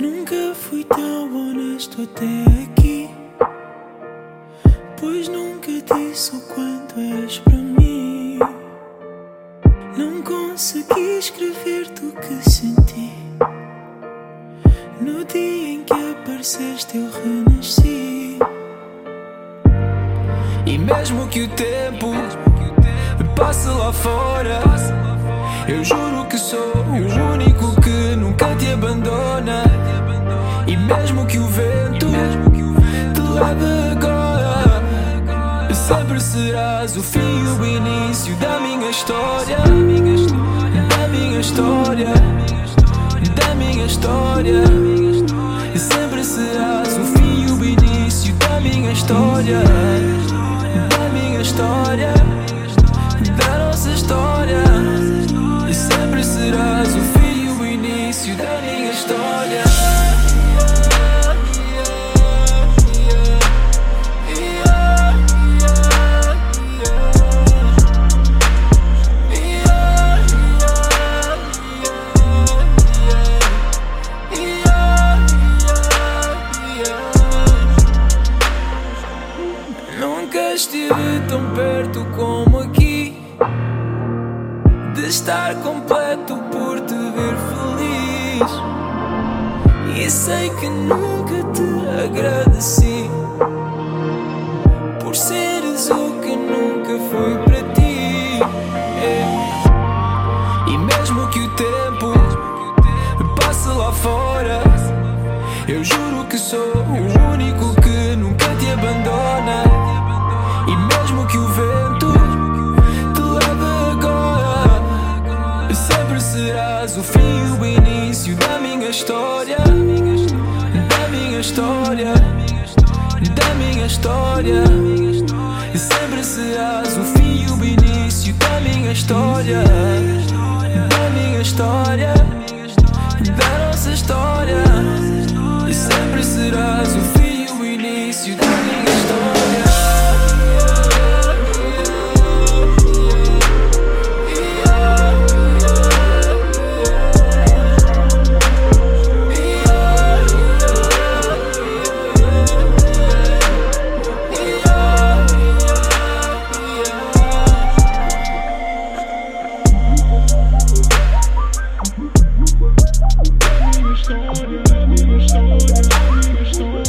Nunca fui tão honesto até aqui. Pois nunca disse o quanto és para mim. Não consegui escrever-te o que senti. No dia em que apareceste, eu renasci. E mesmo que o tempo passe lá fora, eu juro que sou o único que nunca te abandona. E mesmo que o vento te leve agora, sempre serás o fim e o início da minha história. Da minha história, da minha história. Sempre serás o fim e o início da minha história. Da minha história, Estive tão perto como aqui. De estar completo por te ver feliz. E sei que nunca te agradeci. Por seres o que nunca fui para ti. É. E mesmo que o tempo passe lá fora Eu juro que sou história Da minha história Da minha história Sempre serás o fim e o início da minha história minha história, minha história, minha história.